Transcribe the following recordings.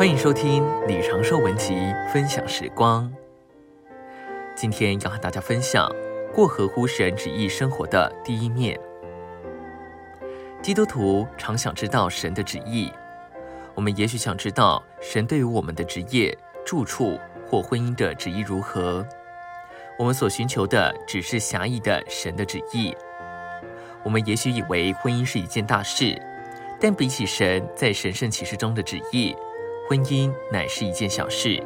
欢迎收听李长寿文集分享时光。今天要和大家分享过合乎神旨意生活的第一面。基督徒常想知道神的旨意，我们也许想知道神对于我们的职业、住处或婚姻的旨意如何。我们所寻求的只是狭义的神的旨意。我们也许以为婚姻是一件大事。但比起神在神圣启示中的旨意，婚姻乃是一件小事。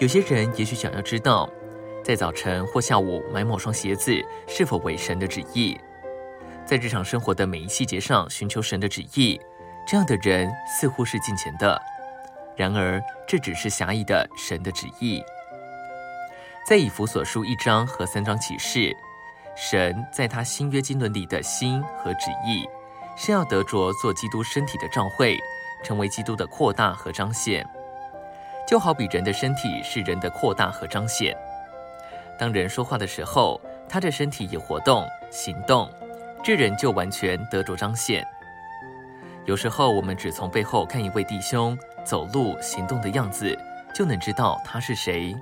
有些人也许想要知道，在早晨或下午买某双鞋子是否为神的旨意，在日常生活的每一细节上寻求神的旨意，这样的人似乎是近前的。然而，这只是狭义的神的旨意。在以弗所书一章和三章启示，神在他新约经纶里的心和旨意。是要得着做基督身体的召会，成为基督的扩大和彰显，就好比人的身体是人的扩大和彰显。当人说话的时候，他的身体也活动行动，这人就完全得着彰显。有时候我们只从背后看一位弟兄走路行动的样子，就能知道他是谁。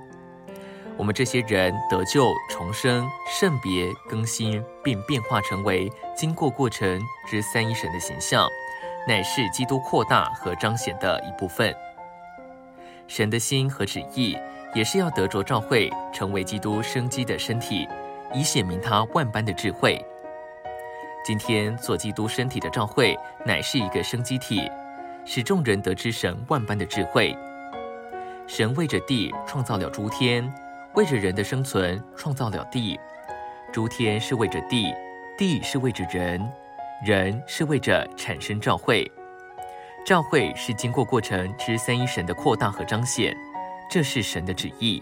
我们这些人得救、重生、圣别、更新，并变化成为经过过程之三一神的形象，乃是基督扩大和彰显的一部分。神的心和旨意，也是要得着召会，成为基督生机的身体，以显明他万般的智慧。今天做基督身体的召会，乃是一个生机体，使众人得知神万般的智慧。神为着地创造了诸天。为着人的生存，创造了地；诸天是为着地，地是为着人，人是为着产生召会。召会是经过过程之三一神的扩大和彰显，这是神的旨意。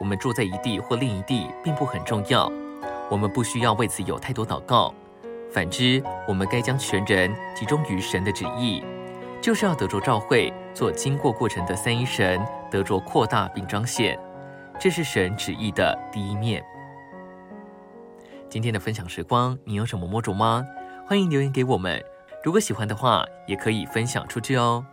我们住在一地或另一地，并不很重要，我们不需要为此有太多祷告。反之，我们该将全人集中于神的旨意，就是要得着召会，做经过过程的三一神，得着扩大并彰显。这是神旨意的第一面。今天的分享时光，你有什么摸着吗？欢迎留言给我们。如果喜欢的话，也可以分享出去哦。